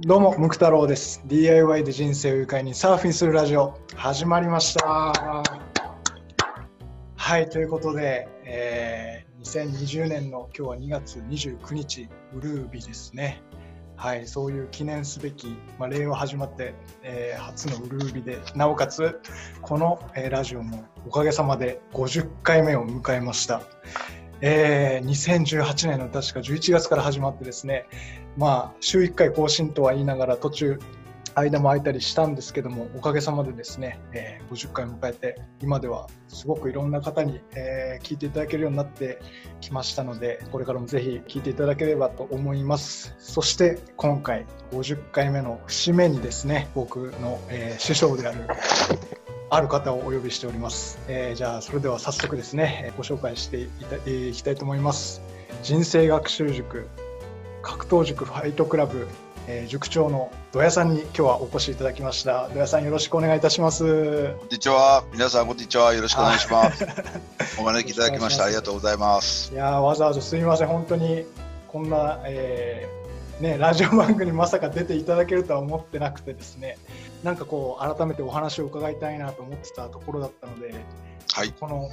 どうも、ムク太郎です。DIY で人生を愉快にサーフィンするラジオ、始まりました。はい、ということで、えー2020年の今日は2月29日、ウルービですね。はい、そういう記念すべき、まあ、令和始まって、えー初のウルービで、なおかつ、この、えーラジオもおかげさまで50回目を迎えました。えー2018年の確か11月から始まってですね、まあ、週1回更新とは言いながら途中間も空いたりしたんですけどもおかげさまでですね、えー50回迎えて今ではすごくいろんな方に、えー聞いていただけるようになってきましたのでこれからもぜひ聞いていただければと思います。そして今回50回目の節目にですね僕の、えー師匠であるある方をお呼びしております、えーじゃあそれでは早速ですねえーご紹介していたえーいきたいと思います人生学習塾格闘塾ファイトクラブ、えー塾長の土屋さんに今日はお越しいただきました土屋さんよろしくお願いいたしますこんにちは。皆さん、こんにちは。よろしくお願いします。お招きいただきました。ありがとうございます。いやーわざわざすみません本当にこんな、えーね、ラジオ番組にまさか出ていただけるとは思ってなくてですねなんかこう改めてお話を伺いたいなと思ってたところだったのではい。この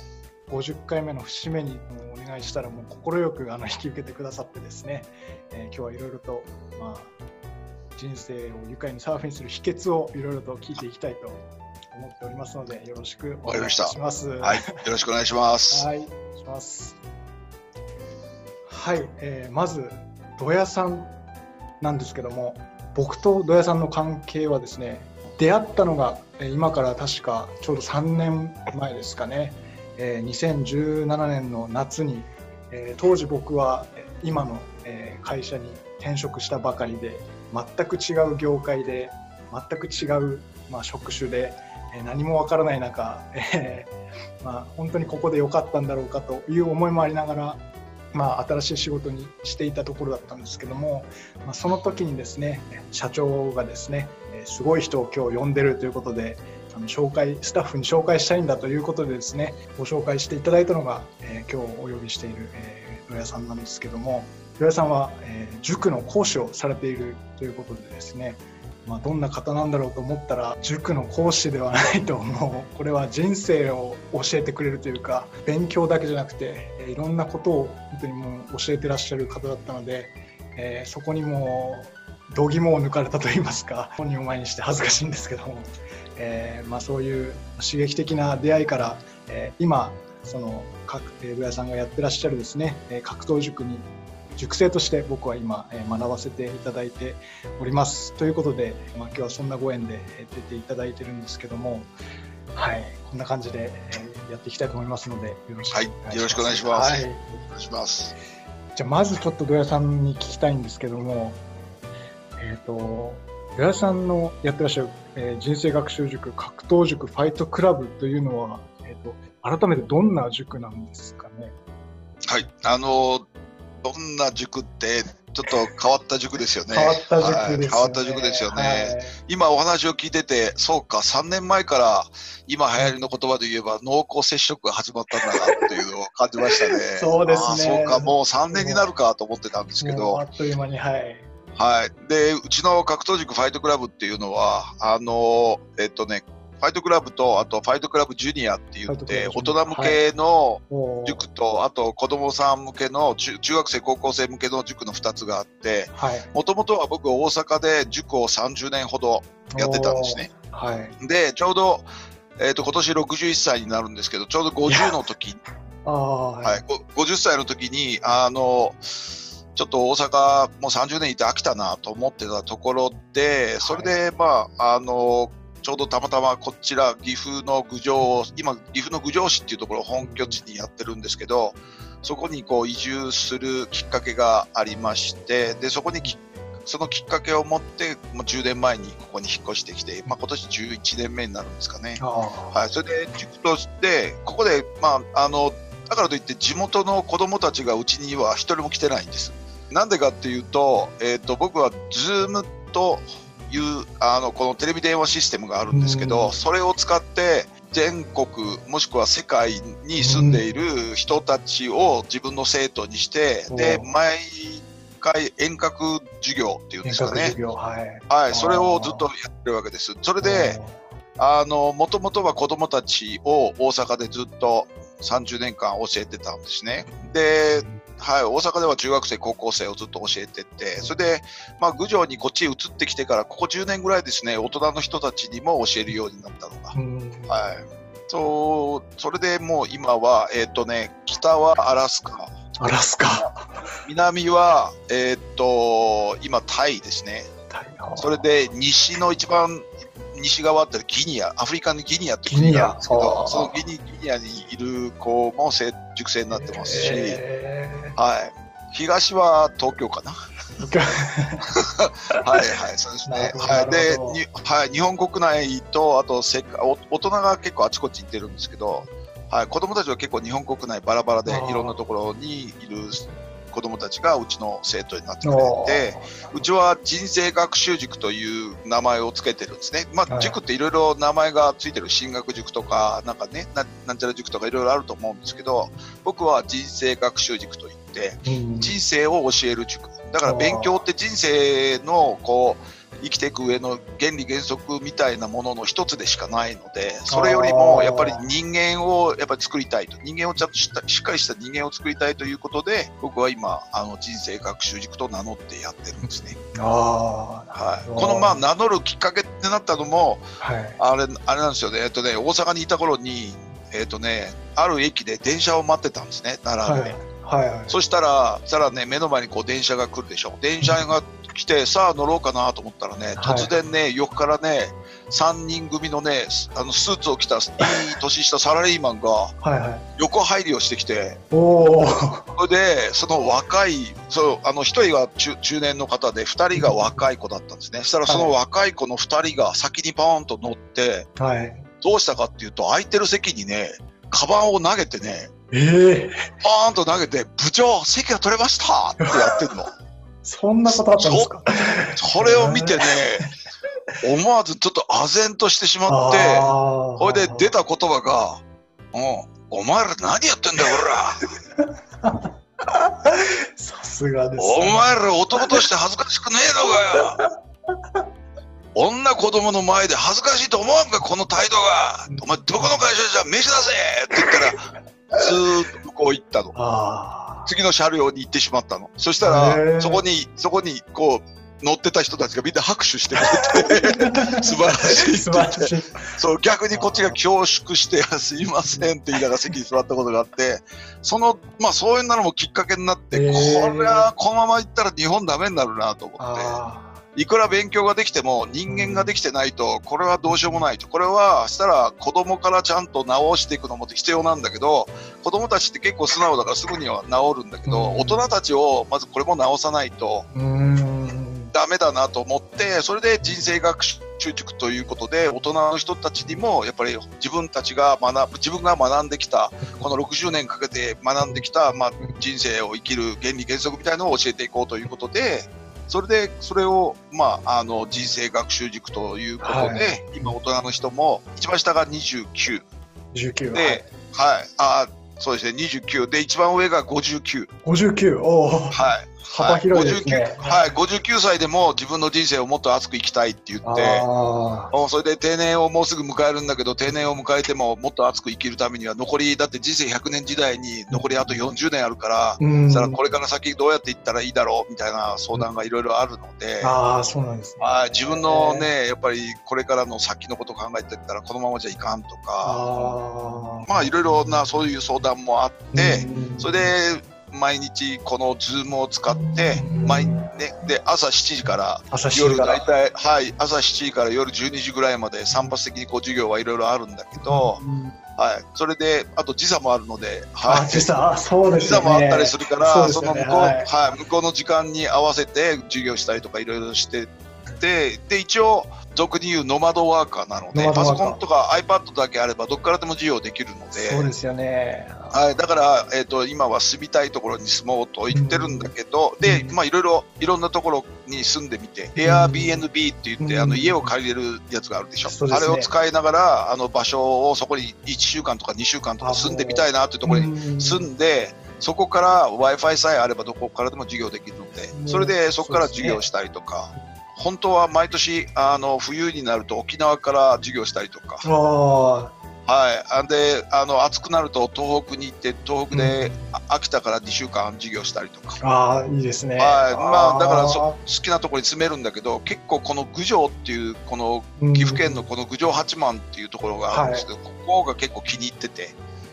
50回目の節目にお願いしたらもう快くあの引き受けてくださってですね、えー今日はいろいろと、まあ、人生を愉快にサーフィンする秘訣をいろいろと聞いていきたいと思っておりますのでよろしくお願いします。はい。よろしくお願いします。はいします。はい、えーまず土屋さんなんですけども、僕と土屋さんの関係はですね、出会ったのが今から確かちょうど3年前ですかね。え2017年の夏に、え当時僕は今の、会社に転職したばかりで、全く違う業界で、全く違う、ま、職種で、何もわからない中、えーまあ、本当にここで良かったんだろうかという思いもありながら、まあ、新しい仕事にしていたところだったんですけども、まあ、その時にですね社長がですねすごい人を今日呼んでるということで紹介スタッフに紹介したいんだということでですねご紹介していただいたのが、えー今日お呼びしている、えー土屋さんなんですけども土屋さんは、えー塾の講師をされているということでですねまあ、どんな方なんだろうと思ったら塾の講師ではないともう。これは人生を教えてくれるというか勉強だけじゃなくていろんなことを本当にもう教えてらっしゃる方だったので、えーそこにもう度肝を抜かれたといいますか本人を前にして恥ずかしいんですけども、えーまあ、そういう刺激的な出会いから、えー今その各えー土屋さんがやってらっしゃるですね格闘塾に塾生として僕は今、えー学ばせていただいております。ということで、まあ、今日はそんなご縁でえー出ていただいてるんですけども、はい、こんな感じで、えーやっていきたいと思いますので、よろしくはいよろしくお願いしますはい、お願いします。じゃあまずちょっと土屋さんに聞きたいんですけども、えっ、と、土屋さんのやってらっしゃる、えー人生学習塾、格闘塾、ファイトクラブというのは、えっ、と、改めてどんな塾なんですかね？はい。あの、どんな塾って、ちょっと変わった塾ですよね。変わった塾ですよね。はい変わった塾ですよね。はい今お話を聞いてて、そうか、3年前から今流行りの言葉で言えば濃厚接触が始まったんだなっていうのを感じましたね。そうですねそうか、もう3年になるかと思ってたんですけどあ、っという間に、はい。はい。で、うちの格闘塾ファイトクラブっていうのは、あの、えっとね、ファイトクラブと、あとファイトクラブジュニアって言って、大人向けの塾と、あと子供さん向けの中、中学生、高校生向けの塾の2つがあって、はい。もともとは僕大阪で塾を30年ほどやってたんですね。はい。で、ちょうど、えっ、と、今年61歳になるんですけど、ちょうど50の時。ああ、は、はい。ご50歳の時に、あの、ちょっと大阪もう30年いて飽きたなと思ってたところで、それで、まあ、あの、ちょうどたまたまこちら岐阜の郡上、今岐阜の郡上市っていうところを本拠地にやってるんですけど、そこにこう移住するきっかけがありまして、で、そこにきそのきっかけを持って、もう10年前にここに引っ越してきて、まあ今年11年目になるんですかね。あはい、それで塾として、ここで、まあ、あの、だからといって地元の子供たちがうちには一人も来てないんです。なんでかっていうと、えっ、と、僕は Zoom という、あの、このテレビ電話システムがあるんですけうど、んそれを使って、全国もしくは世界に住んでいる人たちを自分の生徒にして、でお毎回遠隔授業っていうんですかね。授業はい。はい、それをずっとやってるわけです。それで、あの、もともとは子供たちを大阪でずっと30年間教えてたんですね。で、はい、大阪では中学生、高校生をずっと教えてて、それで、まあ、郡上にこっちへ移ってきてから、ここ10年ぐらいですね、大人の人たちにも教えるようになったのが。うんはい。そう、それでもう今は、えっ、とね、北はアラスカ、アラスカ。南は、えっ、と、今タイですね。それで西の一番西側ってギニア、アフリカのギニアって国があるんですけど、そのギニギニアにいる子も成熟成になってますし、へはい。東は東京かな。ー はいはい、そうですね。はい。でにはい、日本国内と、あと世界、お大人が結構あちこち行ってるんですけど、はい、子供たちは結構日本国内バラバラでいろんなところにいる子供たちがうちの生徒になってくれおて、うちは人生学習塾という名前をつけてるんですね。まあ、はい塾っていろいろ名前がついてる進学塾とか、なんかね、ななんちゃら塾とかいろいろあると思うんですけど、僕は人生学習塾といって、うん人生を教える塾。だから勉強って人生のこう、生きていく上の原理原則みたいなものの一つでしかないので、それよりもやっぱり人間をやっぱり作りたいと。人間をちゃんとしたしっかりした人間を作りたいということで、僕は今、あの人生学習塾と名乗ってやってるんですね。あはい。このまあ名乗るきっかけってなったのも、あ、はい。あれ、あれなんですよね。えっとね、大阪にいた頃に、えっとね、ある駅で電車を待ってたんですね、奈良で。はい。はい。はい。そしたら、そしたらね、目の前にこう電車が来るでしょ。電車が来て、さあ乗ろうかなと思ったらね、はい突然ね、横からね、3人組のね、スあのスーツを着たいい年下サラリーマンがはい。はい。横入りをしてきて、おお。それで、その若い、そう、あの、一人が中中年の方で、二人が若い子だったんですね。そしたらその若い子の二人が先にパーンと乗って、はい。どうしたかっていうと、空いてる席にね、カバンを投げてね、ええパーンと投げて、部長、席が取れましたってやってんの。そんなことあったんですか？それを見てね、思わずちょっと唖然としてしまって、あそれで出た言葉が、うん、お前ら何やってんだよ、ほら。さすがです、お前ら男として恥ずかしくねえのかよ。女子供の前で恥ずかしいと思わんか、この態度が。お前、どこの会社じゃ飯出せって言ったら、ずーっと向こう行ったの。あ次の車両に行ってしまったの。そしたへら、ーそこに、そここう、乗ってた人たちがみんな拍手してくれて、素晴らしいあ、ってらしい。そう、逆にこっちが恐縮して、すいませんって言いながら席に座ったことがあって、その、まあそういうのもきっかけになって、これはこのまま行ったら日本ダメになるなと思って、あいくら勉強ができても人間ができてないと、これはどうしようもないと。これは、したら子供からちゃんと直していくのも必要なんだけど、子供たちって結構素直だからすぐには治るんだけど、うん大人たちをまずこれも直さないと。ダメだなと思って、それで人生学習塾ということで、大人の人たちにも、やっぱり自分たちが学ぶ、自分が学んできた、この60年かけて学んできた、まあ、人生を生きる原理原則みたいなのを教えていこうということで、それで、それを、まあ、あの、人生学習塾ということで、は今大人の人も、一番下が29 19。で、はい、あそうですね、29で、一番上が59。59。おお。はい。幅広いですね。59はい、59歳でも自分の人生をもっと熱く生きたいって言って、それで定年をもうすぐ迎えるんだけど、定年を迎えてももっと熱く生きるためには、残り、だって人生100年時代に残りあと40年あるから、あ。うん。らこれから先どうやっていったらいいだろうみたいな相談がいろいろあるので、ああ、そうなんですね。はい、自分のね、やっぱりこれからの先のことを考えていったら、このままじゃいかんとか。まあいろいろなそういう相談もあって、うんそれで毎日このズームを使って、毎ね、で朝7時から朝7夜大体、はい、朝7時から夜12時ぐらいまで散発的にこう授業はいろいろあるんだけど、うん。はい、それで、あと時差もあるので、あはい、時差、あそうですよね。時差もあったりするから、その向こう、ははい。い、向こうの時間に合わせて授業したりとかいろいろしてて、で、一応、俗に言うノマドワーカーなので、パソコンとか iPad だけあればどっからでも授業できるので、そうですよね。はい、だから、えっ、と、今は住みたいところに住もうと言ってるんだけど、で、まあ、いろいろ、いろんなところに住んでみて、Airbnb って言って、うん。あの、家を借りれるやつがあるでしょ。ね。あれを使いながら、あの、場所をそこに1週間とか2週間とか住んでみたいなというところにに住んで、そこから Wi-Fi さえあればどこからでも授業できるので、それでそこから授業したりとか、本当は毎年あの冬になると沖縄から授業したりとか、はい、であの暑くなると東北に行って東北で、秋田から2週間授業したりとか。あいいですね、はい。まあ、だからそ好きなところに住めるんだけど結構この郡上っていうこの岐阜県のこの郡上八幡っていうところがあるんですけど、はい、ここが結構気に入ってて。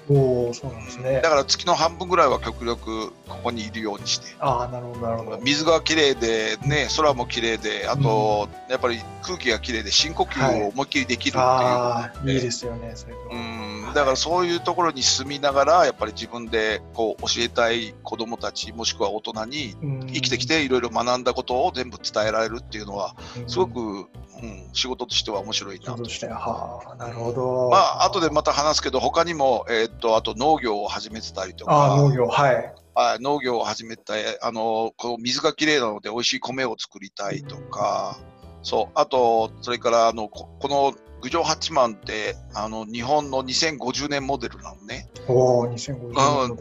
おそうなんですね。だから月の半分ぐらいは極力ここにいるようにして。ああ、なるほど、なるほど。水が綺麗で、ね、空も綺麗で、あと、うん、やっぱり空気が綺麗で深呼吸を思いっきりできるっていう、はい、いいですよね、それうん、だからそういうところに住みながら、やっぱり自分でこう教えたい子供たち、もしくは大人に生きてきていろいろ学んだことを全部伝えられるっていうのは、すごくうん、仕事としては面白いなと。はあ、なるほど。まあ後でまた話すけど他にもえー、っとあと農業を始めてたりとか。あ農業はい。はい、農業を始めたあのこの水がきれいなので美味しい米を作りたいとか、そうあとそれからあのこの郡上八幡ってあの日本の2050年モデルなのね。おお、2050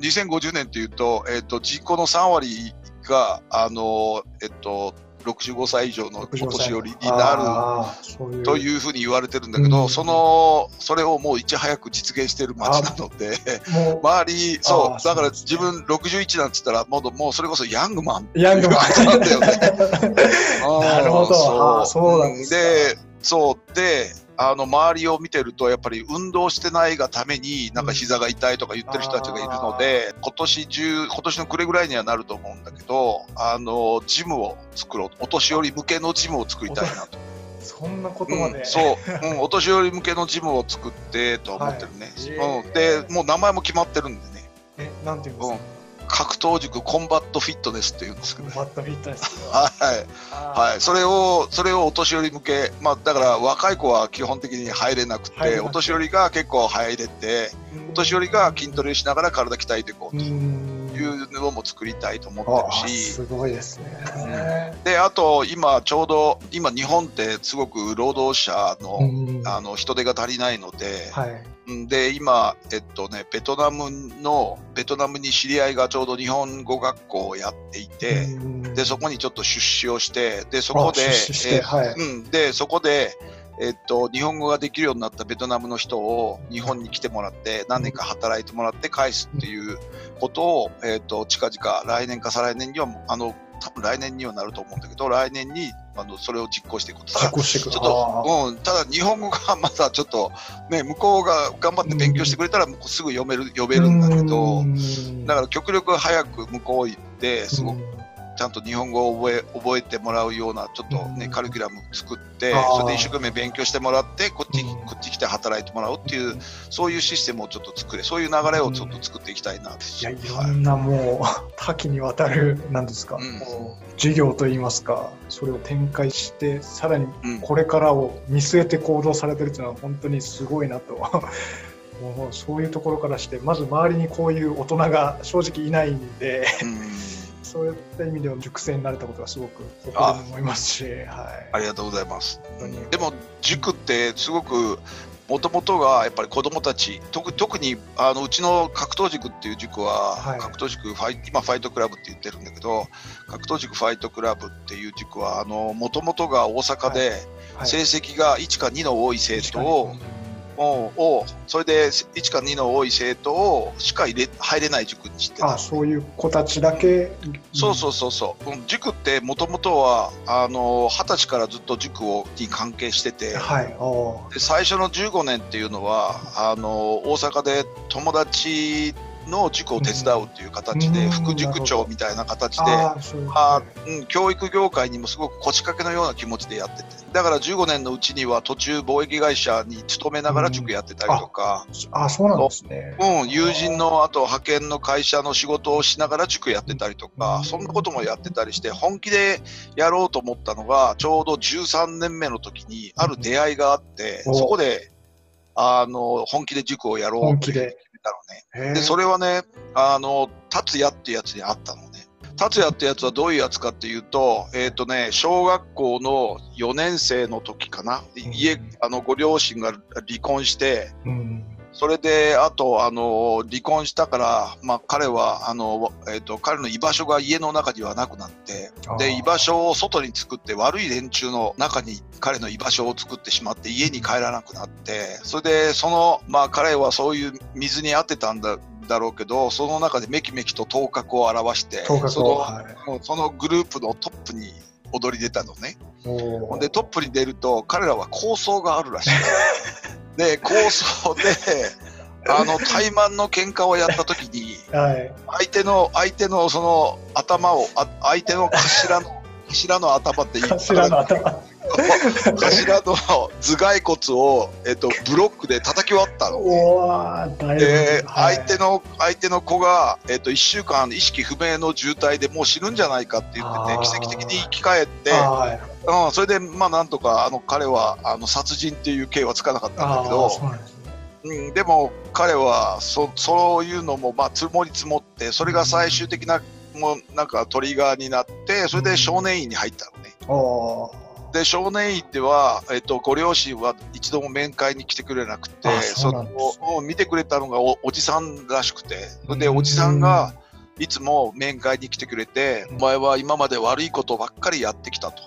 年。2050年っていうと、えっ、ー、と人口の3割があのえっ、ー、と65歳以上のお年寄りになるというふうに言われてるんだけど、うん、そのそれをもういち早く実現している町なので 周りそうだから自分61なんつったらもうもうそれこそヤングマンヤングマン。なんだよね。なるほど。そう。なん。でそう。であの周りを見てるとやっぱり運動してないがためになんか膝が痛いとか言ってる人たちがいるので、今年中今年の暮れぐらいにはなると思うんだけどあのジムを作ろう。お年寄り向けのジムを作りたいなと。そんなことまで、うん、そう、うん、お年寄り向けのジムを作ってと思ってるね、はい、うん、でもう名前も決まってるんでね。えなんていうんですか、うん格闘塾コンバットフィットネスっていうんですけど、ね、コンバットフィットネス。はい、はい、それをそれをお年寄り向け、まあ、だから若い子は基本的に入れなくてお年寄りが結構入れてお年寄りが筋トレしながら体鍛えていこうと。いうのも作りたいと思ってるし。すごいですね、うん、であと今ちょうど今日本ってすごく労働者のあの人手が足りないので、はいで今、えっとね、ベトナムのベトナムに知り合いがちょうど日本語学校をやっていてでそこにちょっと出資をしてでそこで、えはい。うん、でそこで、えっと、日本語ができるようになったベトナムの人を日本に来てもらって何年か働いてもらって返すっていうことを、えっと、近々来年か再来年にはあの多分来年にはなると思うんだけど来年にあのそれを実行していくと。実行していく。ちょっと、うん、ただ日本語がまだちょっと、ね、向こうが頑張って勉強してくれたらすぐ読める読めるんだけどだから極力早く向こう行ってすごくちゃんと日本語を覚え覚えてもらうようなちょっとね、カリキュラム作ってそれで一生懸命勉強してもらってこっち,、こっち来て働いてもらうっていうそういうシステムをちょっと作れそういう流れをちょっと作っていきたいな、いやいろんなもう多岐にわたるなんですか、うん、授業といいますかそれを展開してさらにこれからを見据えて行動されてるっていうのは本当にすごいなと。もうそういうところからしてまず周りにこういう大人が正直いないんで、うんそういった意味では熟成になれたことはすごく誇りに思いますし、はい、ありがとうございます。でも塾ってすごくもともとがやっぱり子どもたち特特にあのうちの格闘塾っていう塾は、はい、格闘塾ファイ今ファイトクラブって言ってるんだけど格闘塾ファイトクラブっていう塾はもともとが大阪で成績が1か2の多い生徒を、をそれで1か2の多い生徒をしか入れ入れない塾にしてあそういう子たちだけ、そうそうそうそう。塾ってもともとはあの20歳からずっと塾をに関係してて、はい、で最初の15年っていうのはあの大阪で友達の塾を手伝うという形で、副塾長みたいな形であうん、教育業界にもすごく腰掛けのような気持ちでやってて。だから15年のうちには途中貿易会社に勤めながら塾やってたりとか、ああそうなんですね、うん、友人のあと派遣の会社の仕事をしながら塾やってたりとか、そんなこともやってたりして本気でやろうと思ったのがちょうど13年目の時にある出会いがあって、そこであの本気で塾をやろうとたのね。で、それはね、あの、達也ってやつにあったのね。達也ってやつはどういうやつかっていうと、えっ、ー、とね、小学校の4年生の時かな、家、あの、ご両親が離婚して、うん、それで、あと、あの、離婚したから、まあ、彼は、あの、えっ、ー、と、彼の居場所が家の中にはなくなって、で、居場所を外に作って、悪い連中の中に彼の居場所を作ってしまって、家に帰らなくなって、それで、その、まあ、彼はそういう水に当てたんだ、だろうけど、その中でめきめきと頭角を表して、その、はい、そのグループのトップに踊り出たのね。で、トップに出ると、彼らは構想があるらしい。で構想で あの怠慢の喧嘩をやった時に、はい、相手の相手のその頭をあ相手の頭の頭の頭って言い頭の頭。頭の頭蓋骨を、えっと、ブロックで叩き割ったの、ね、で、はい、相手の相手の子が、えっと、1週間意識不明の重体でもう死ぬんじゃないかって言ってて奇跡的に生き返って、うん、それで、まあ、なんとかあの彼はあの殺人っていう刑はつかなかったんだけど。うん、でも彼はそそういうのもまあ積もり積もってそれが最終的なもうなんかトリガーになってそれで少年院に入ったのね。で少年院では、えっと、ご両親は一度も面会に来てくれなくてそのを見てくれたのがおおじさんらしくてでおじさんがいつも面会に来てくれてお前は今まで悪いことばっかりやってきたと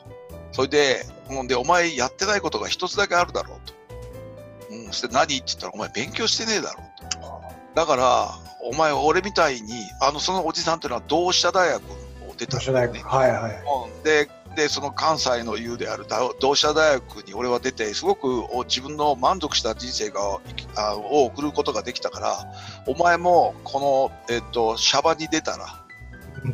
それでもうでお前やってないことが一つだけあるだろうと、うん、そして何って言ったらお前勉強してねえだろうと。だからお前俺みたいにあのそのおじさんというのは同志社大学を出たんですね、はいはい、ででその関西の優である同志社大学に俺は出てすごく自分の満足した人生がを送ることができたからお前もこの、えっと、シャバに出たら、うん、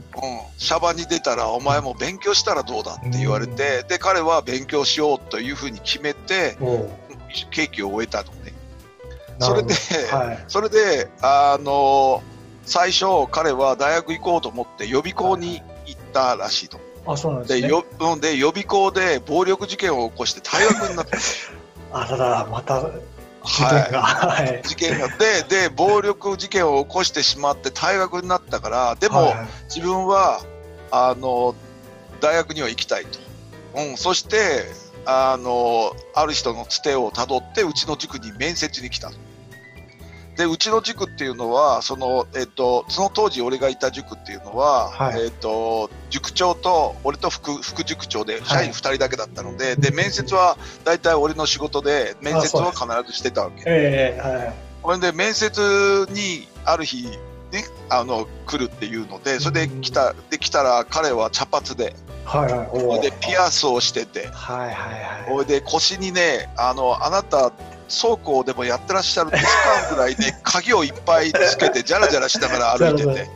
シャバに出たらお前も勉強したらどうだって言われて、で彼は勉強しようというふうに決めて刑期を終えたのね。それで、はい、それであの最初彼は大学行こうと思って予備校に行ったらしいと。あそうなんですね、で予備校で暴力事件を起こして退学になった。あららまた事件が、はい、事件がでで暴力事件を起こしてしまって退学になったからでも、はい、自分はあの大学には行きたいと、うん、そしてあのある人のつてをたどってうちの塾に面接に来たと。でうちの塾っていうのはその,、えっと、その当時俺がいた塾っていうのは、はい、えっと、塾長と俺と副副塾長で社員2人だけだったのではい、で面接は大体俺の仕事で面接は必ずしてたわけ。えー、はい。これで面接にある日ね、あの来るっていうのでそれで来たで来たら彼は茶髪で。はいはい、でピアスをしてて、はいはいはい、で腰にねあのあなた倉庫でもやってらっしゃるんですかぐらいで鍵をいっぱいつけてじゃらじゃらしながら歩いてて。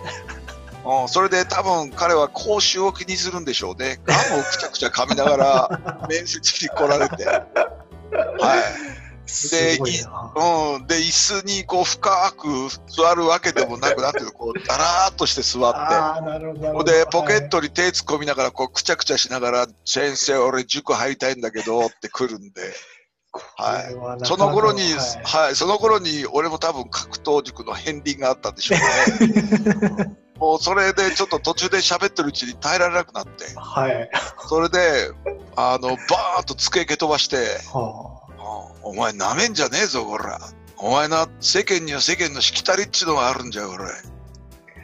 うん、それで多分彼は口臭を気にするんでしょうね。ガムをくちゃくちゃ噛みながら面接に来られて。はい。で、うん、で、椅子にこう深く座るわけでもなくなってこう、だらーっとして座って。で、ポケットに手突っ込みながら、こう、くちゃくちゃしながら、先生、俺塾入りたいんだけど、って来るんで。はい、その頃に、はい、はい、その頃に俺も多分格闘塾の片鱗があったんでしょうね。もうそれでちょっと途中で喋ってるうちに耐えられなくなって、はい、それであのバーンと机蹴飛ばして、はあ、お前なめんじゃねえぞこら。お前な世間には世間のしきたりっちのがあるんじゃこ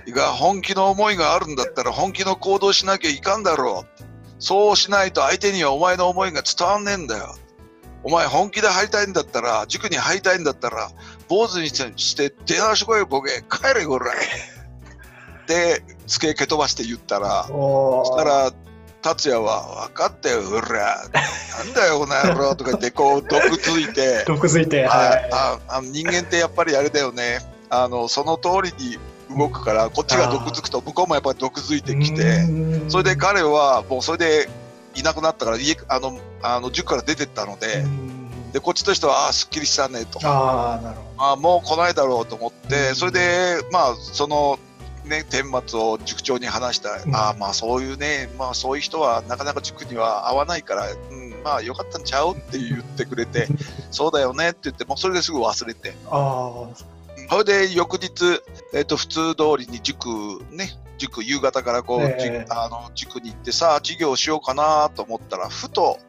れが本気の思いがあるんだったら本気の行動しなきゃいかんだろう。そうしないと相手にはお前の思いが伝わんねえんだよお前本気で入りたいんだったら、塾に入りたいんだったら、坊主にして出直してこいよ、ボケ。帰れ、こら。で、机蹴飛ばして言ったら、そしたら、達也は、分かったよ、ほら。なんだよ、この野郎とか言って、こう、毒づいて。毒づいて、はい。ああ人間ってやっぱりあれだよね。あの、その通りに動くから、こっちが毒づくと、向こうもやっぱり毒づいてきて、それで彼は、もうそれで、いなくなったから家あのあの塾から出てったので。でこっちとしてはああすっきりしたねと。あなるほど。あもう来ないだろうと思ってそれでまあそのね顛末を塾長に話した、うん、あまあそういうねまあそういう人はなかなか塾には合わないから、うん、まあよかったんちゃうって言ってくれて そうだよねって言ってもうそれですぐ忘れて。あそれで翌日、えーと普通通りに塾ね塾夕方からこう、えー、あの塾に行ってさあ授業しようかなと思ったらふと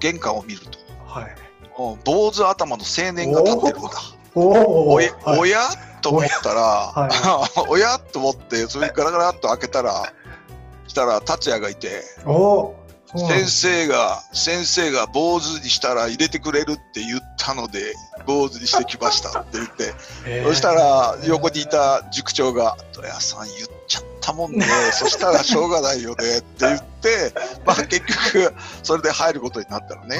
玄関を見ると、はい、坊主頭の青年が立ってるんだ。おおや、はい。おやと思ったら、は おやと思って、それガラガラっと開けたら、したら達也がいて、お先す生が、先生が坊主にしたら入れてくれるって言ったので、坊主にしてきましたって言って、そしたら横にいた塾長が、土屋さん言っちゃったもんね、そしたらしょうがないよねって言って、まあ 結局、それで入ることになったのね。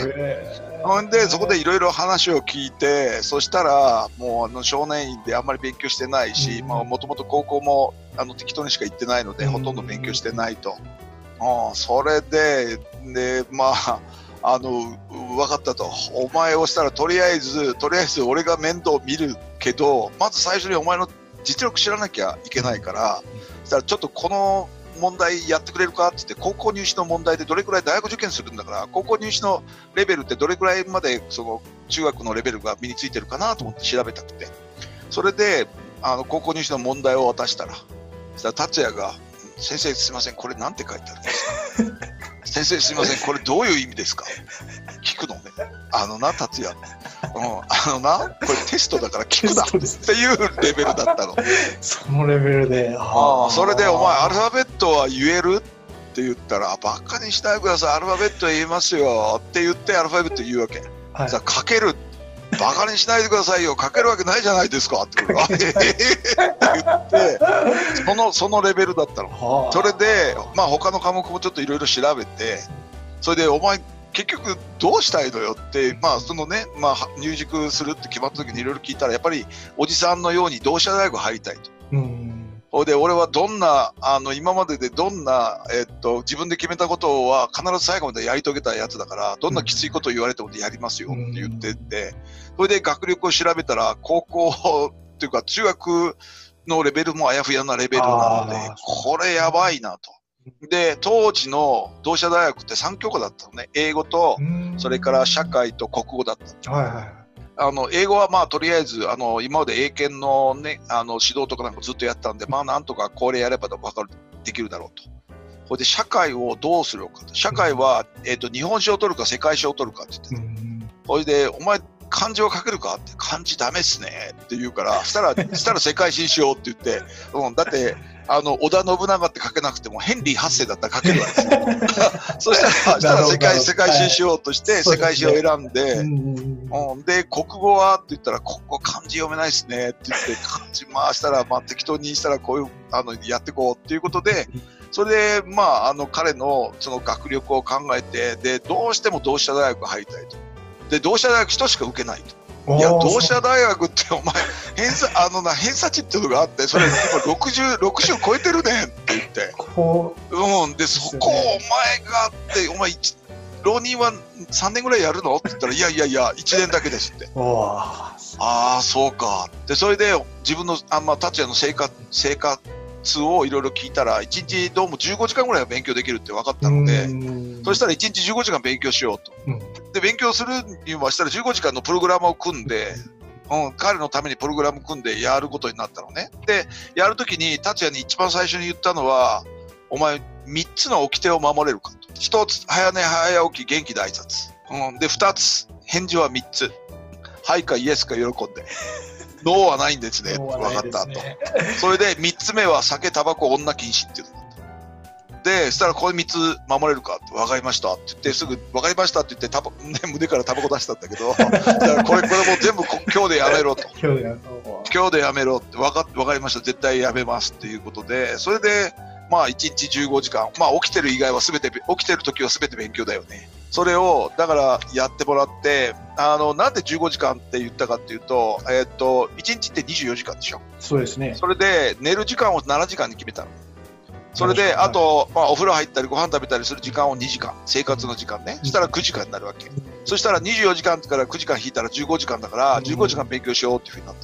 ほんで、そこでいろいろ話を聞いて、そしたら、もうあの少年院であんまり勉強してないし、もともと高校もあの適当にしか行ってないので、うん。ほとんど勉強してないと。うん、うんそれで、で、まあ、あの、分かったと。お前をしたら、とりあえず、とりあえず俺が面倒見るけど、まず最初にお前の実力知らなきゃいけないから、そしたらちょっとこの問題やってくれるかって言って、高校入試の問題でどれくらい大学受験するんだから、高校入試のレベルってどれくらいまでその中学のレベルが身についてるかなと思って調べたくて。それで、あの、高校入試の問題を渡したら、そしたら達也が、先生すいません、これなんて書いてあるんですか？先生すいません、これどういう意味ですか？聞くのね。あのな、達也。うん、あのな、これテストだから聞くな。っていうレベルだったの。そのレベルで。ああそれでお前アルファァベットは言える？って言ったらバカにしないでください。アルファベット言えますよ。って言ってアルファベット言うわけ、はい。さあ書けるバカにしないでくださいよ。書けるわけないじゃないですか。って言って言ってそのそのレベルだったの。はあ。それでまあ他の科目もちょっといろいろ調べてそれでお前結局どうしたいのよって、まあそのね、まあ入塾するって決まった時にいろいろ聞いたら、やっぱりおじさんのように同志社大学入りたいと。うん。ほいで、俺はどんな、あの、今まででどんな、えっと、自分で決めたことは必ず最後までやり遂げたやつだから、どんなきついことを言われてもやりますよって言ってて、それで学力を調べたら、高校っていうか中学のレベルもあやふやなレベルなのでこれやばいなと。で、当時の同志社大学って3教科だったのね。英語と、それから社会と国語だった。はいはい。あの英語はまあとりあえずあの今まで英検の,、ね、あの指導とかなんかずっとやったんで、まあなんとかこれやれば分かるできるだろうと。これで社会をどうするのかと。社会は、えー、と日本史を取るか世界史を取るかって言ってたうん。これで、お前、漢字を書けるかって、漢字ダメっすねって言うから、したら、したら世界史にしようって言って、うん、だって、あの、織田信長って書けなくても、ヘンリー8世だったら書けるわけですよ。そしたら、したら世界、世界史にしようとして、はい世界史を選んで、うんうん、で、国語はって言ったら、ここ漢字読めないですねって言って、漢字回したら、まあ適当にしたら、こういう、あの、やっていこうっていうことで、それで、まあ、あの、彼のその学力を考えて、で、どうしても同志社大学入りたいと。で、同志社大学人しか受けないと。いや、同志社大学ってお前、偏差、あのな、偏差値っていうのがあって、それ、今60、60超えてるねんって言って。こうん、で、そこをお前がって、お前、一浪人は3年ぐらいやるのって言ったら、いやいやいや、1年だけですって。ああ、そうか。で、それで自分の、あまあ、達也の生活、生活をいろいろ聞いたら、1日どうも15時間ぐらいは勉強できるって分かったので、うんそしたら1日15時間勉強しようと。うんで、勉強するにはしたら15時間のプログラムを組んで、うん、彼のためにプログラム組んでやることになったのね。で、やるときに達也に一番最初に言ったのは、お前、3つの掟を守れるかと。1つ、早寝早起き元気で挨拶。うん、で、2つ、返事は3つ。はいかイエスか喜んで。ノーはないんですね。しょう分かったと。それで3つ目は酒、タバコ、女禁止っていうの。で、そしたらこれ3つ守れるかって分かりましたって言って、すぐ分かりましたって言ってタバ、ね、胸からタバコ出したんだけど、だからこれ、これもう全部こ今日でやめろと。今日でやる今日でやめろって分か分かりました。絶対やめますっていうことで、それで、まあ1日15時間、まあ起きてる以外は全て、起きてる時は全て勉強だよね。それを、だからやってもらって、あの、なんで15時間って言ったかっていうと、えーっと、1日って24時間でしょ？そうですね。それで寝る時間を7時間に決めたの。それで、はいあと、まあ、お風呂入ったりご飯食べたりする時間を2時間、生活の時間ね。そしたら9時間になるわけ。そしたら24時間から9時間引いたら15時間だから、うん15時間勉強しようっていうふうになっ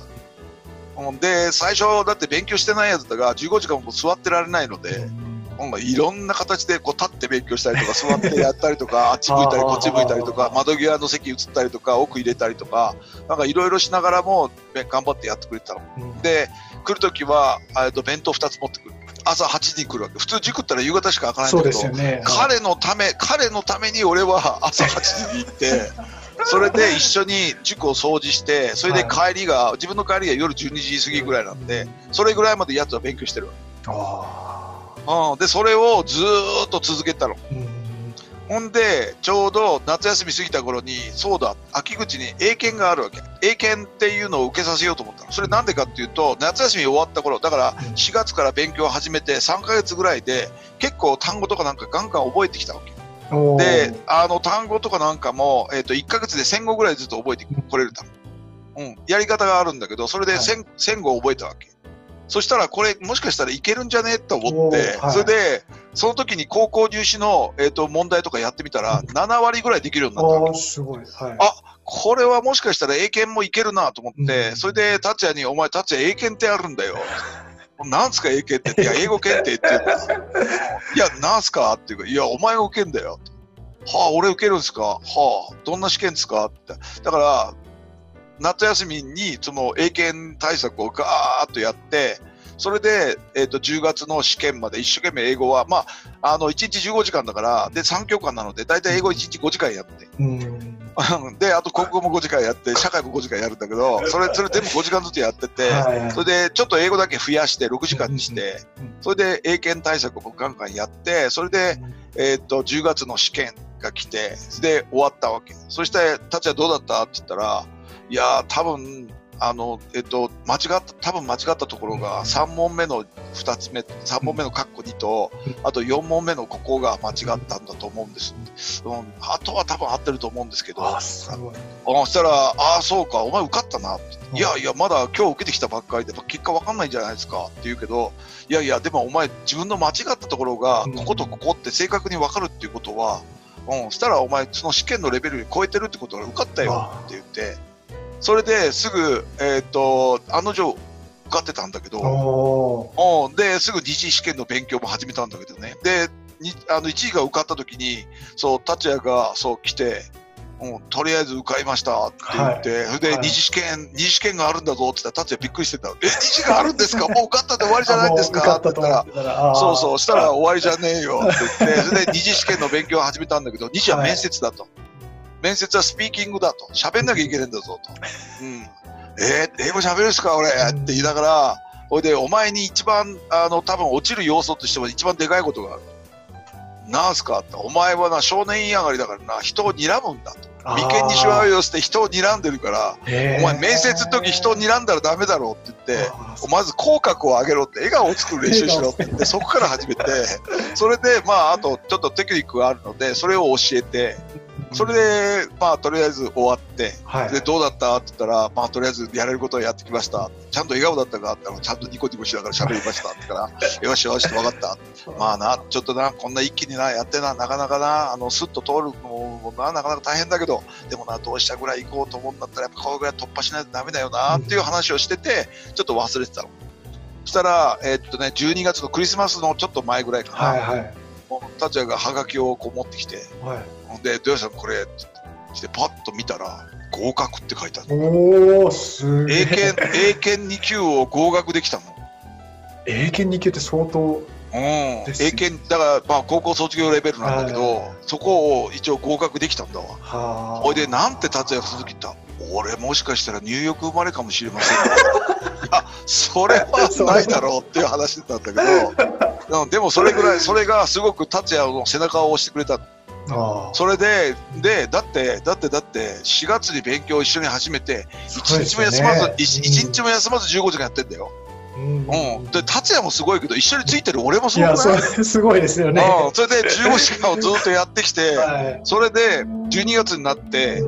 たの。うんで、最初、だって勉強してないやつだが、15時間も座ってられないので、うんいろんな形でこう立って勉強したりとか、座ってやったりとか、あっち向いたり、こっち向いたりとか、窓際の席移ったりとか、奥入れたりとか、なんかいろいろしながらも、べ頑張ってやってくれてたの。うんで、来るときは、えっと弁当2つ持ってくる。朝8時に来るわけ。普通塾ったら夕方しか開かないんだけど、ですよね。彼のため、彼のために俺は朝8時に行って、それで一緒に塾を掃除して、それで帰りが、自分の帰りが夜12時過ぎぐらいなんで、それぐらいまでやつは勉強してるわあけ。うん。で、それをずーっと続けたの。ーうんほんで、ちょうど夏休み過ぎた頃に、そうだ、秋口に英検があるわけ。英検っていうのを受けさせようと思ったの。それなんでかっていうと、夏休み終わった頃、だからうん4月から勉強を始めて3ヶ月ぐらいで、結構単語とかなんかガンガン覚えてきたわけ。で、あの単語とかなんかも、えっ、と、1ヶ月で1000語ぐらいずっと覚えてこれるため。うん。やり方があるんだけど、それで 1000,、1000語覚えたわけ。そしたら、これ、もしかしたらいけるんじゃね？と思って、それで、その時に高校入試の、えっ、と、問題とかやってみたら、7割ぐらいできるようになったわけすごい。はい。あこれはもしかしたら英検もいけるなと思って、うんそれで達也に、お前達也英検ってあるんだよ。なんすか英検って？いや、英語検定って言うから。いや、なんすか？っていうか、いや、お前が受けんだよ。はあ、俺受けるんですか？はあ、どんな試験ですか？って。だから、夏休みにその英検対策をガーッとやって、それで、えっ、と、10月の試験まで一生懸命英語は、まあ、あの、1日15時間だから、で、3教科なので、だいたい英語1日5時間やって。うん。で、あと国語も5時間やって、社会も5時間やるんだけど、それ、それ全部5時間ずつやってて、はいそれでちょっと英語だけ増やして6時間にしてうん、それで英検対策をガンガンやって、それで、えーっと、10月の試験が来て、で、終わったわけ。そして、達也どうだった？って言ったら、いやー、多分、あの、えっと、間違った、多分間違ったところが、3問目の2つ目、3問目のカッコ2と、あと4問目のここが間違ったんだと思うんです。うん、あとは多分合ってると思うんですけど、あ、すごい。あそしたら、ああ、そうか、お前受かったな。いやいや、まだ今日受けてきたばっかりで、結果わかんないんじゃないですか。って言うけど、いやいや、でもお前自分の間違ったところが、うん。こことここって正確にわかるっていうことは、うん、そしたらお前その試験のレベルより超えてるってことが受かったよって言って、それですぐ、えっ、と、案の定受かってたんだけど、おうん、で、すぐ二次試験の勉強も始めたんだけどね。で、にあの1位が受かった時に、そう、達也が、そう、来て、うん、とりあえず受かりましたって言って、それではい二次試験、二次試験があるんだぞって言ったら、達也びっくりしてた。え、二次があるんですか？もう受かったで終わりじゃないんですか？かって言ったら、らそうそう、したら終わりじゃねえよって言って、それで二次試験の勉強を始めたんだけど、二次は面接だと。面接はスピーキングだと。喋んなきゃいけないんだぞと。うん。えー英語喋るんすか俺？って言いながら、ほいで、お前に一番、あの、多分落ちる要素としては一番でかいことがある。なんすかって。お前はな、少年院上がりだからな、人を睨むんだと。眉間にしわを寄せて人を睨んでるから、お前面接の時人を睨んだらダメだろうって言って、まず口角を上げろって、笑顔を作る練習しろって言って、そこから始めて、それで、まあ、あと、ちょっとテクニックがあるので、それを教えて、それで、まあ、とりあえず終わって、はい。で、どうだった？って言ったら、まあ、とりあえずやれることをやってきました。ちゃんと笑顔だったか？ってちゃんとニコニコしながら喋りました。って言ったら、よしよし、分かった。まあな、ちょっとな、こんな一気にな、やってな、なかなかな、あの、スッと通るのもな、なかなか大変だけど、でもな、どうしたぐらい行こうと思うんだったら、やっぱこれぐらい突破しないとダメだよな、っていう話をしてて、ちょっと忘れてたの。そしたら、えっとね、12月のクリスマスのちょっと前ぐらいかな、はいはい。もう達也がハガキをこう持ってきて、はいで、どうやさんこれ、ってパッと見たら、合格って書いてある。おおすげえ英検、英検2級を合格できたの。英検2級って相当うん、英検、だから、まあ、高校卒業レベルなんだけはいど、そこを一応合格できたんだわ。はあほいで、なんて達也がその時言った俺もしかしたらニューヨーク生まれかもしれませんよ。いや、それはないだろうっていう話だったんだけど、うんでもそれぐらい、それがすごく達也の背中を押してくれた。あそれで、で、だって、だって、だって、4月に勉強を一緒に始めて、1日も休まず、一一日も休まず15時間やってんだよ。うんうん。で、達也もすごいけど、一緒についてる俺もすごい？それすごいですよねうん、それで15時間をずっとやってきて、はいそれで12月になって、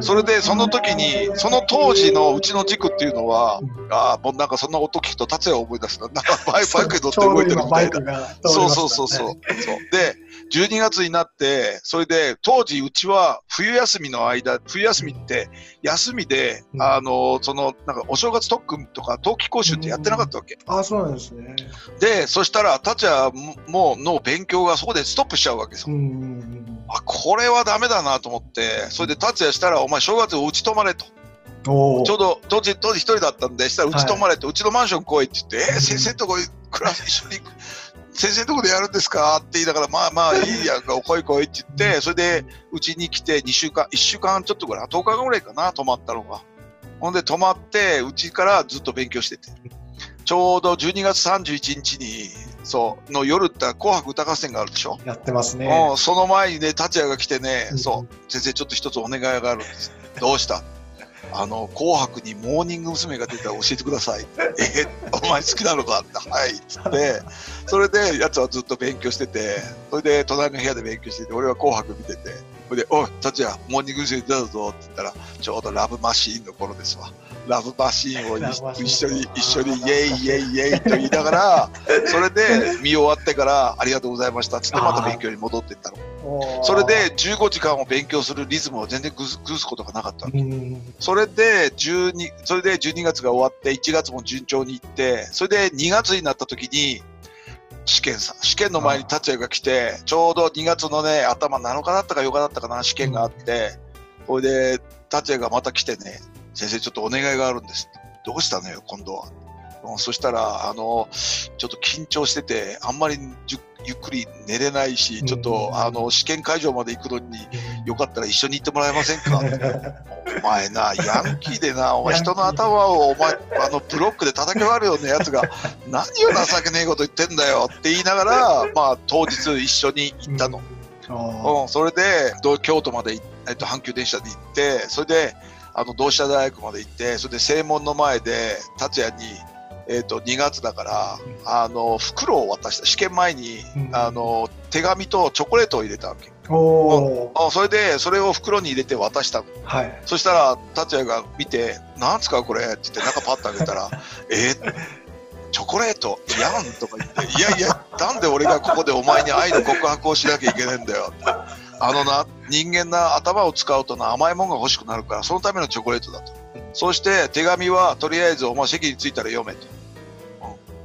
それでその時に、その当時のうちの塾っていうのは、ああ、もうなんかそんな音聞くと達也を思い出すな。なんかバイバイクに乗って動いてるみたいな。なそうそうそうそう。そうで、12月になって、それで当時うちは冬休みの間、冬休みって休みで、うん。あの、その、なんかお正月特訓とか冬季講習ってやってなかったわけ。あそうなんですね。で、そしたら達也もの勉強がそこでストップしちゃうわけですあ、これはダメだなと思って、それで達也したら、お前正月うち泊まれと。ちょうど、当時、当時一人だったんで、したらうち泊まれと、うちのマンション来いって言って、えー先生のとこ暮らし一緒に先生のとこでやるんですか？って言いながら、まあまあいいやんか、お来い来いって言って、それで、うちに来て2週間、1週間ちょっとぐらい、10日ぐらいかな、泊まったのが。ほんで、泊まって、うちからずっと勉強してて。ちょうど12月31日に、そう、の夜って紅白歌合戦があるでしょ？やってますね。その前にね、達也が来てね、そう、先生ちょっと一つお願いがあるんです。どうした？あの、紅白にモーニング娘。が出たら教えてください。えお前好きなのかって、はい、っつって、それで、やつはずっと勉強してて、それで、隣の部屋で勉強してて、俺は紅白見てて、それで、おい、達也、モーニング娘。出たぞって言ったら、ちょうどラブマシーンの頃ですわ。ラブマシーンを一緒に、一緒にイェイイェイイェイと言いながら、それで見終わってから、ありがとうございましたっつってまた勉強に戻っていったの。それで15時間を勉強するリズムを全然崩すことがなかったそれで12、それで12月が終わって1月も順調にいって、それで2月になった時に、試験さ、試験の前に達也が来て、ちょうど2月のね、頭7日だったか4日だったかな、試験があって、それで達也がまた来てね、先生ちょっとお願いがあるんです。どうしたのよ、今度は。うん、そしたら、あの、ちょっと緊張してて、あんまりゆっくり寝れないし、ちょっと、あの、試験会場まで行くのに、よかったら一緒に行ってもらえませんか？お前な、ヤンキーでな、お前人の頭を、お前、あの、ブロックで叩き割るようなやつが、何を情けねえこと言ってんだよって言いながら、まあ、当日一緒に行ったの。うん、それで、京都まで、えっと、阪急電車で行って、それで、あの、同志社大学まで行って、それで正門の前で、達也に、えっ、ー、と、2月だから、あの、袋を渡した。試験前に、あの、手紙とチョコレートを入れたわけ。おお。それで、それを袋に入れて渡したの。はい。そしたら、達也が見て、なんすかこれって言って中パッと開けたら、え？ー、チョコレート？やんとか言って、いやいや、なんで俺がここでお前に愛の告白をしなきゃいけないんだよ。あのな、人間な頭を使うとな甘いものが欲しくなるから、そのためのチョコレートだと。そして手紙はとりあえずお前席に着いたら読めと。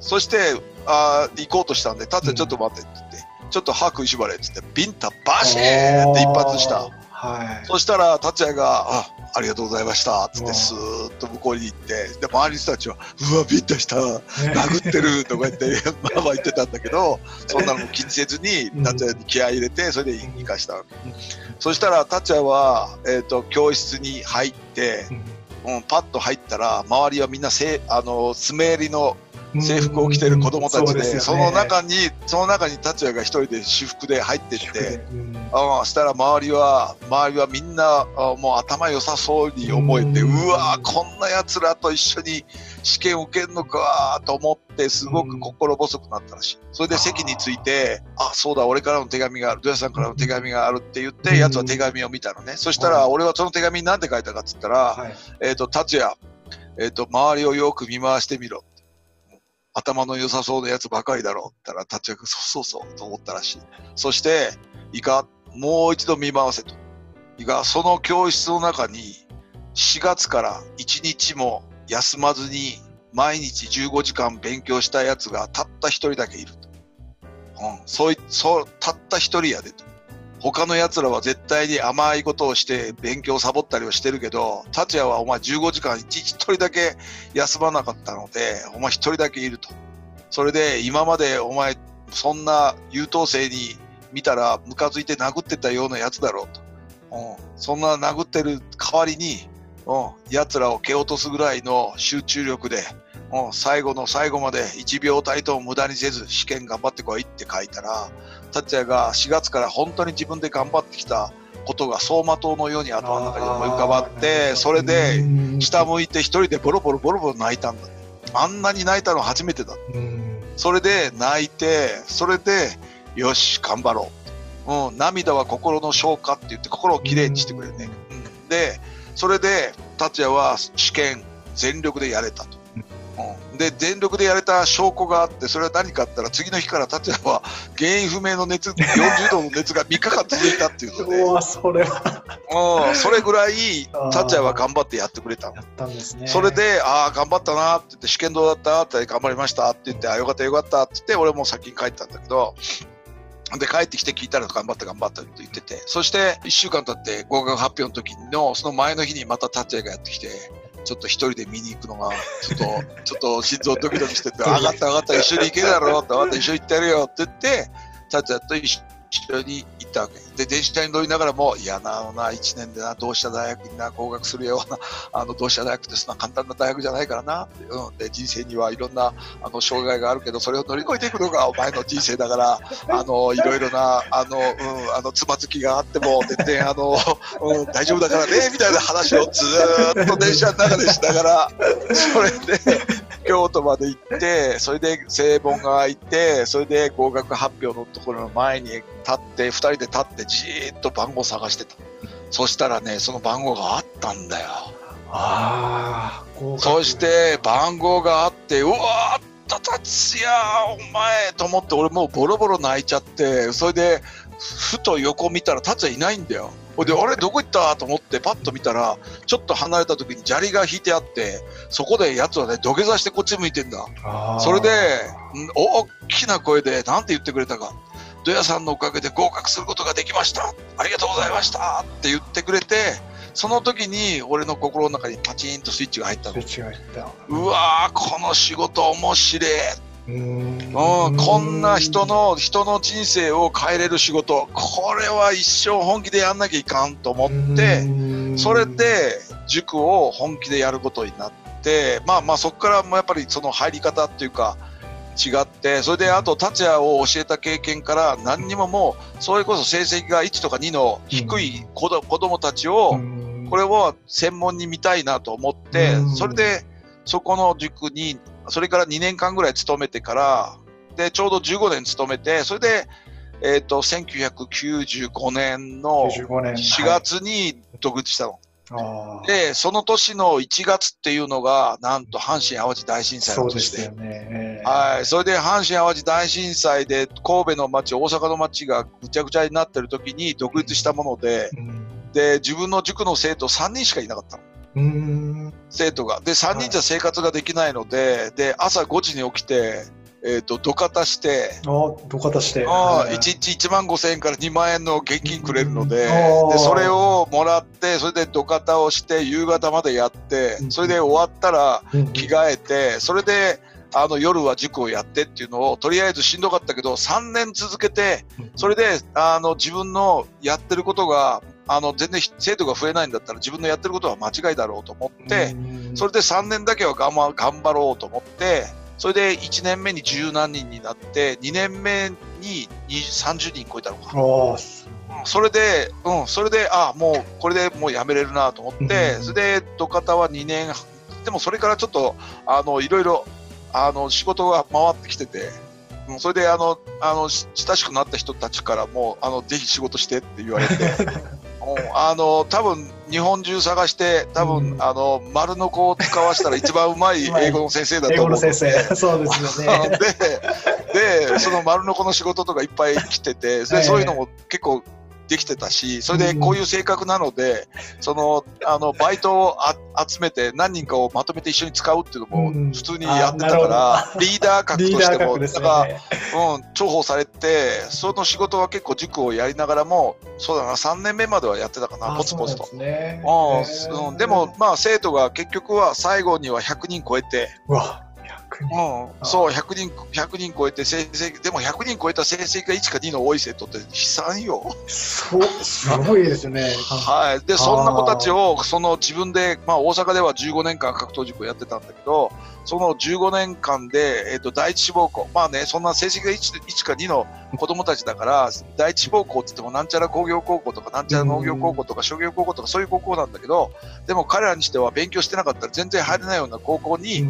そして、あ行こうとしたんで、立ってちょっと待ってって言って、うん、ちょっと歯食いしばれって言って、ビンタバシーンって一発した。はい、そしたら、達也が、あ、ありがとうございました、つってスーッと向こうに行って、で、周りの人たちは、うわ、ビンタした、殴ってる、とか言って、まあまあ言ってたんだけど、そんなのも気にせずに、達也に気合い入れて、それで生かしたわけ。そしたら、達也は、えっ、ー、と、教室に入って、うん、パッと入ったら、周りはみんなせ、あの、爪襟の制服を着てる子供たちで、その中に、その中に達也が一人で私服で入ってって、あしたら周りは、周りはみんな、もう頭良さそうに思えて、うわこんな奴らと一緒に試験受けるのかと思って、すごく心細くなったらしい。それで席について、あ、そうだ、俺からの手紙がある、土屋さんからの手紙があるって言って、奴は手紙を見たのね。そしたら、俺はその手紙に何て書いたかっつったら、えっ、と、達也、えっ、と、周りをよく見回してみろ。頭の良さそうなやつばかりだろうったら、立ち上がそうそうそうと思ったらしい。そして、いか、もう一度見回せと。いか、その教室の中に、4月から1日も休まずに、毎日15時間勉強したやつがたった一人だけいると。うん、そうい、そう、たった一人やでと。他の奴らは絶対に甘いことをして勉強サボったりはしてるけど、達也はお前15時間一人だけ休まなかったので、お前一人だけいると。それで今までお前そんな優等生に見たらムカついて殴ってたようなやつだろうと。うん、そんな殴ってる代わりに、うん、奴らを蹴落とすぐらいの集中力で、うん、最後の最後まで1秒たりとも無駄にせず試験頑張ってこいって書いたら、達也が4月から本当に自分で頑張ってきたことが走馬灯のように頭の中に思い浮かばってそれで下向いて一人でボロボロボロボロ泣いたんだあんなに泣いたの初めてだそれで泣いてそれでよし頑張ろう、うん、涙は心の消化って言って心をきれいにしてくれるね、うん、でそれで達也は試験全力でやれたとうん、で全力でやれた証拠があってそれは何かあったら次の日から達也は原因不明の熱40度の熱が3日間続いたっていうので。うそれは。うん、それぐらい達也は頑張ってやってくれたやったんですね。それでああ頑張ったなって言って試験どうだった？って頑張りましたって言ってあよかったよかったって言って俺も先に帰ったんだけどで、帰ってきて聞いたら頑張った頑張ったって言ってて、そして1週間経って合格発表の時の、その前の日にまた達也がやってきて、ちょっと一人で見に行くのが、ちょっと、ちょっと心臓ドキドキしてて、上がった上がった、一緒に行けだろうって、分かった、一緒に行ってやるよって言って、達也と一緒にったわけ。で、電車に乗りながらも、いやな、な、1年でな、同志社大学にな、合格するような、あの、同志社大学ってそんな簡単な大学じゃないからな、うん、で、人生にはいろんな、あの、障害があるけど、それを乗り越えていくのが お前の人生だから、あの、いろいろな、あの、うん、あの、つまずきがあっても、全然、あの、うん、大丈夫だからね、みたいな話をずっと電車の中でしながら、それで、京都まで行って、それで正門が開いて、それで合格発表のところの前に立って、2人で立ってじーっと番号探してた。そしたらね、その番号があったんだよ。ああ、そして番号があって、うわーった達也、お前と思って、俺もうボロボロ泣いちゃって、それで、ふと横見たら達也いないんだよ。ほいで、あれ、どこ行ったと思って、パッと見たら、ちょっと離れた時に砂利が引いてあって、そこで奴はね、土下座してこっち向いてんだ。それで、大きな声で、なんて言ってくれたか。土屋さんのおかげで合格することができました。ありがとうございましたって言ってくれて、その時に俺の心の中にパチンとスイッチが入ったの。うわー、この仕事面白い。うん。こんな人の人の人生を変えれる仕事。これは一生本気でやんなきゃいかんと思ってそれで塾を本気でやることになってまあまあそこからもやっぱりその入り方っていうか違ってそれであと達也を教えた経験から何にももうそれこそ成績が1とか2の低い子ど子供たちをこれを専門に見たいなと思ってそれでそこの塾にそれから2年間ぐらい勤めてから、で、ちょうど15年勤めて、それで、えっ、ー、と、1995年の4月に独立したの。はい、で、その年の1月っていうのが、なんと阪神・淡路大震災の年で。そ。はい。それで阪神・淡路大震災で、神戸の街、大阪の街がぐちゃぐちゃになってる時に独立したもので、うん、で、自分の塾の生徒3人しかいなかったの。生徒が。で、3人じゃ生活ができないので、はい、で、朝5時に起きて、えっ、ー、と、土方して、あ土方して。あ、1日1万5千円から2万円の現金くれるので、で、それをもらって、それで土方をして、夕方までやって、それで終わったら着替えて、それで、あの夜は塾をやってっていうのをとりあえずしんどかったけど3年続けてそれであの自分のやってることがあの全然生徒が増えないんだったら自分のやってることは間違いだろうと思ってそれで3年だけは頑張ろうと思ってそれで1年目に十何人になって2年目に30人超えたのか。それで、うん、それで、あもう、これでもうやめれるなと思って、それで、土方は2年、でもそれからちょっと、あの、いろいろ、あの、仕事が回ってきてて、それで、あの、あの、親しくなった人たちからも、あの、ぜひ仕事してって言われて、あの多分日本中探して多分、うん、あの丸の子を使わせたら一番うまい英語の先生だと思う。先生。そうですよね。ででその丸の子の仕事とかいっぱい来ててで、そういうのも結構できてたし、それでこういう性格なので、その、あの、バイトを集めて何人かをまとめて一緒に使うっていうのも普通にやってたから、リーダー格としても、なんか、うん、重宝されて、その仕事は結構塾をやりながらも、そうだな、3年目まではやってたかな、ポツポツと。ね、うん、でも、まあ、生徒が結局は最後には100人超えて、うわうん、そう、100人、100人超えて成績、でも100人超えた成績が1か2の多い生徒って悲惨よ。そう、すごいですね。はい。で、そんな子たちを、その自分で、まあ大阪では15年間格闘塾をやってたんだけど、その15年間で、えっ、ー、と、第一志望校、まあね、そんな成績が 1, 1か2の子供たちだから、第一志望校って言っても、なんちゃら工業高校とか、なんちゃら農業高校とか、商業高校とか、そういう高校なんだけど、でも彼らにしては勉強してなかったら全然入れないような高校に、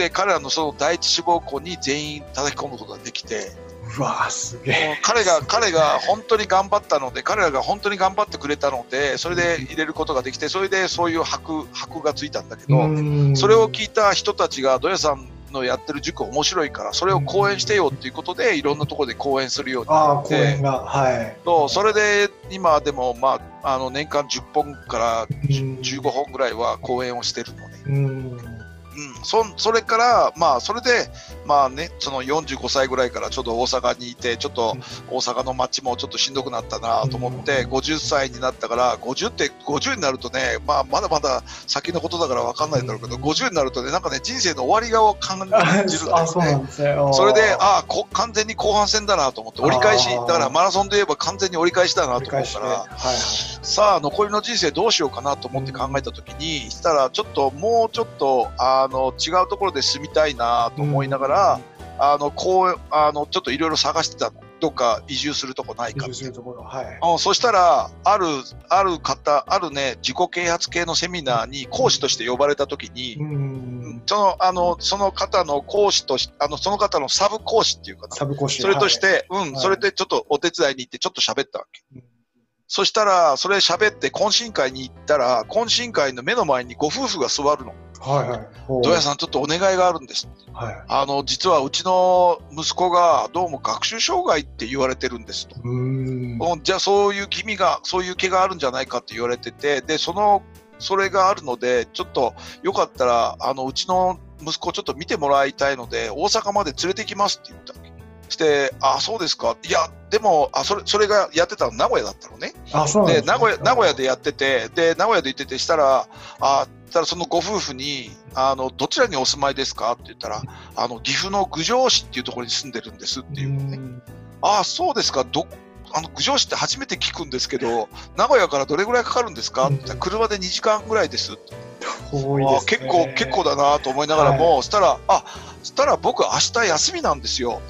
で、彼らのその第一志望校に全員叩き込むことができて、うわすげえ。彼が、彼が本当に頑張ったので、彼らが本当に頑張ってくれたので、それで入れることができて、それでそういう箔、箔がついたんだけど、それを聞いた人たちが、土屋さんのやってる塾面白いから、それを講演してよっていうことで、いろんなところで講演するようになって、あ講演が、はい。そう、それで今でも、まあ、あの、年間10本から15本ぐらいは講演をしてるのね。うん、そそれから、まあ、それで、まあね、その45歳ぐらいからちょっと大阪にいて、ちょっと大阪の街もちょっとしんどくなったなと思って、50歳になったから、50って、50になるとね、まあ、まだまだ先のことだから分かんないだろうけど、うん50になるとね、なんかね、人生の終わりがを感じるんですね。それで、あこ完全に後半戦だなと思って、折り返し、だからマラソンで言えば完全に折り返しだなと思う。から、はいはい。さあ、残りの人生どうしようかなと思って考えたときに、したら、ちょっと、もうちょっと、あの、違うところで住みたいなと思いながら、あの、こう、あの、ちょっといろいろ探してたの。どっか移住するとこないか移住するところ。はい。うん、そしたら、ある、ある方、あるね、自己啓発系のセミナーに講師として呼ばれたときに、うん。その、あの、その方の講師とし、あの、その方のサブ講師っていうかな。サブ講師。それとしはい、て、うん、はいそれでちょっとお手伝いに行ってちょっと喋ったわけ。うんそしたら、それ喋って懇親会に行ったら、懇親会の目の前にご夫婦が座るの。はいはい。土屋さん、ちょっとお願いがあるんです。はい。あの、実はうちの息子がどうも学習障害って言われてるんですと。うーん。うんじゃあそういう君が、そういう毛があるんじゃないかって言われてて、で、その、それがあるので、ちょっとよかったら、あの、うちの息子ちょっと見てもらいたいので、大阪まで連れてきますって言った。して、あ、そうですか。いや、でも、あ、それ、それがやってたの名古屋だったのね。あ、そうで、ね名古屋、名古屋でやってて、で、名古屋で行ってて、したら、あ、たらそのご夫婦に、あの、どちらにお住まいですかって言ったら、あの、岐阜の郡上市っていうところに住んでるんですっていうのね。んああ、そうですか。ど、あの、郡上市って初めて聞くんですけど、名古屋からどれぐらいかかるんですか？って言ったら、車で2時間ぐらいですって。ね。結構、結構だなと思いながらも、そしたら、あ、そしたら僕明日休みなんですよ。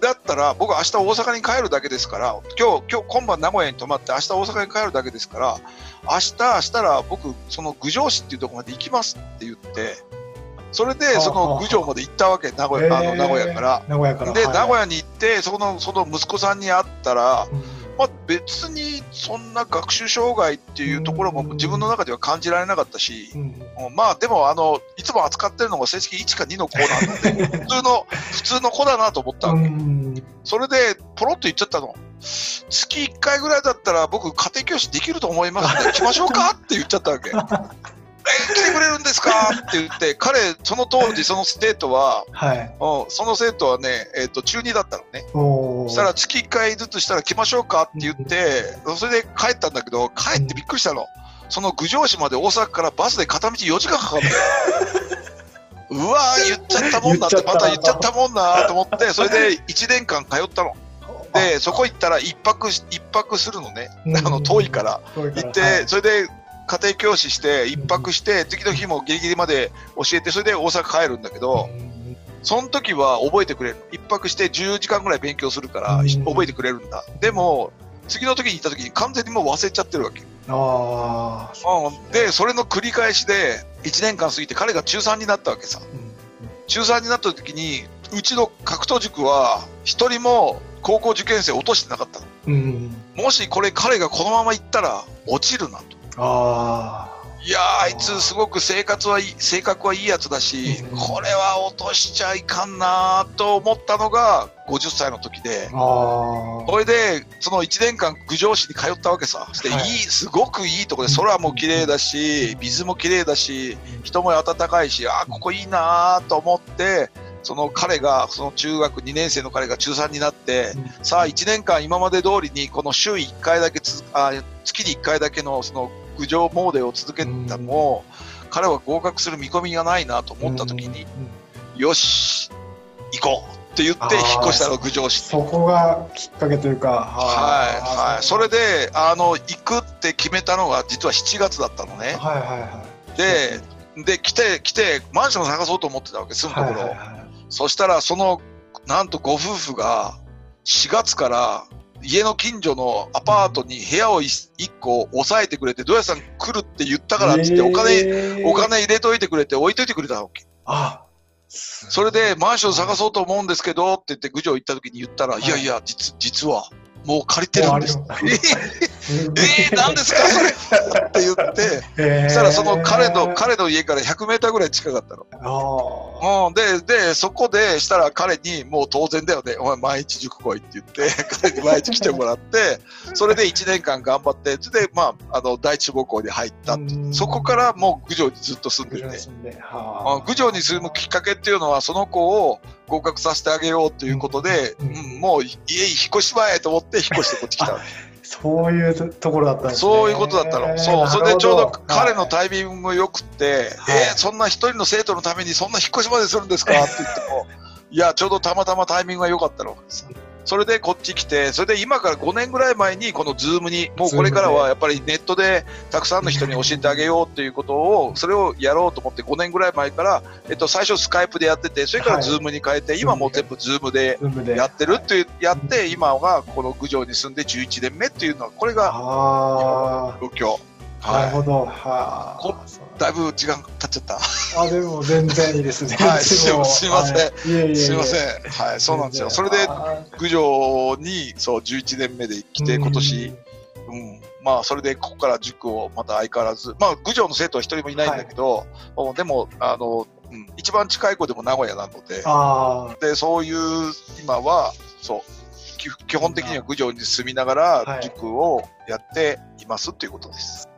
だったら、僕明日大阪に帰るだけですから、今日、今日、今晩名古屋に泊まって、明日大阪に帰るだけですから、明日、したら僕、その郡上市っていうところまで行きますって言って、それで、その郡上まで行ったわけ、名古屋、あの、名古屋から。名古屋から。で、はい名古屋に行って、その、その息子さんに会ったら、うんまあ、別にそんな学習障害っていうところも自分の中では感じられなかったし、うんうんまあでもあの、いつも扱ってるのが成績1か2の子なので、普通の、普通の子だなと思ったわけ。うんそれで、ポロッと言っちゃったの。月1回ぐらいだったら僕家庭教師できると思いますので、来ましょうかって言っちゃったわけ。え、来てくれるんですかって言って、彼、その当時その生徒は、はい。うん、その生徒はね、えっ、と、中2だったのね。そしたら月1回ずつしたら来ましょうかって言って、それで帰ったんだけど、帰ってびっくりしたの。その郡上市まで大阪からバスで片道4時間かかるんだよ。うわー言っちゃったもんなって、また言っちゃったもんなと思って、それで1年間通ったの。で、そこ行ったら一泊し、一泊するのね。うんあの、遠いから。行って、はいそれで家庭教師して、一泊して、次の日もギリギリまで教えて、それで大阪帰るんだけど、うんその時は覚えてくれる。一泊して10時間ぐらい勉強するから、うん覚えてくれるんだ。でも、次の時に行った時に完全にもう忘れちゃってるわけ。ああ。うん、で、それの繰り返しで、1年間過ぎて彼が中3になったわけさ。うん中3になった時に、うちの格闘塾は、一人も高校受験生落としてなかったの。うん。もしこれ彼がこのまま行ったら落ちるなと。あいやー、あいつすごく生活はいい、性格はいいやつだし、うんこれは落としちゃいかんなーと思ったのが50歳の時であ。、ああ。それで、その1年間、郡上市に通ったわけさ。して、いい、はいすごくいいとこで、空も綺麗だし、水も綺麗だし、人も温かいし、あーここいいなーと思って、その彼が、その中学2年生の彼が中3になって、うんさあ1年間今まで通りに、この週1回だけつ、あ月に1回だけのその郡上モーデを続けたのも、彼は合格する見込みがないなと思った時に、よし、行こうって言って引っ越したの、郡上市。そこがきっかけというか。はい、はい。それで、あの、行くって決めたのが、実は7月だったのね。はいはいはい。で、で、来て、来て、マンション探そうと思ってたわけ、住むところそしたら、その、なんとご夫婦が、4月から、家の近所のアパートに部屋を1個押さえてくれて、どやさん来るって言ったからって言って、お金、えーお金入れといてくれて、置いといてくれたわけ。あそれで、マンション探そうと思うんですけど、って言って、郡上行った時に言ったら、はいいやいや、実、実は、もう借りてるんです。えー、何ですかそれ？って言って、えそしたらその彼の、彼の家から100メーターぐらい近かったの。あうん、で、で、そこでしたら彼にもう当然だよね、お前毎日塾来いって言って、彼に毎日来てもらって、それで1年間頑張って、それで、まあ、あの、第一志望校に入った。そこからもう郡上にずっと住んでて、あ。郡上に住むきっかけっていうのは、その子を合格させてあげようっていうことで、うんうんもう家に引っ越しまえと思って引っ越してこっち来た。そういうところだったんですね。そういうことだったの。そう。それでちょうど彼のイタイミングも良くって、はいえーそんな一人の生徒のためにそんな引っ越しまでするんですか？って言っても、いや、ちょうどたまたまタイミングが良かったの。それでこっち来て、それで今から5年ぐらい前にこの Zoom に、もうこれからはやっぱりネットでたくさんの人に教えてあげようっていうことを、それをやろうと思って5年ぐらい前から、えっと、最初 Skype でやってて、それから Zoom に変えて、今もう全部 Zoom でやってるってやって、今がこの郡上に住んで11年目っていうのは、これがあ状況。あ、なるはほど。はこあ。だいぶ時間経っちゃった。あ、でも全然いいですね。はい。すいません。はい。すいません。はい、そうなんですよ。それで、郡上に、そう、11年目で来て、今年、、うん。まあ、それで、ここから塾をまた相変わらず、まあ、郡上の生徒は一人もいないんだけど、もうでも、あの、うん、一番近い子でも名古屋なので、あで、そういう、今は、そう、き基本的には郡上に住みながはい。ら塾をやっていますっていうことです。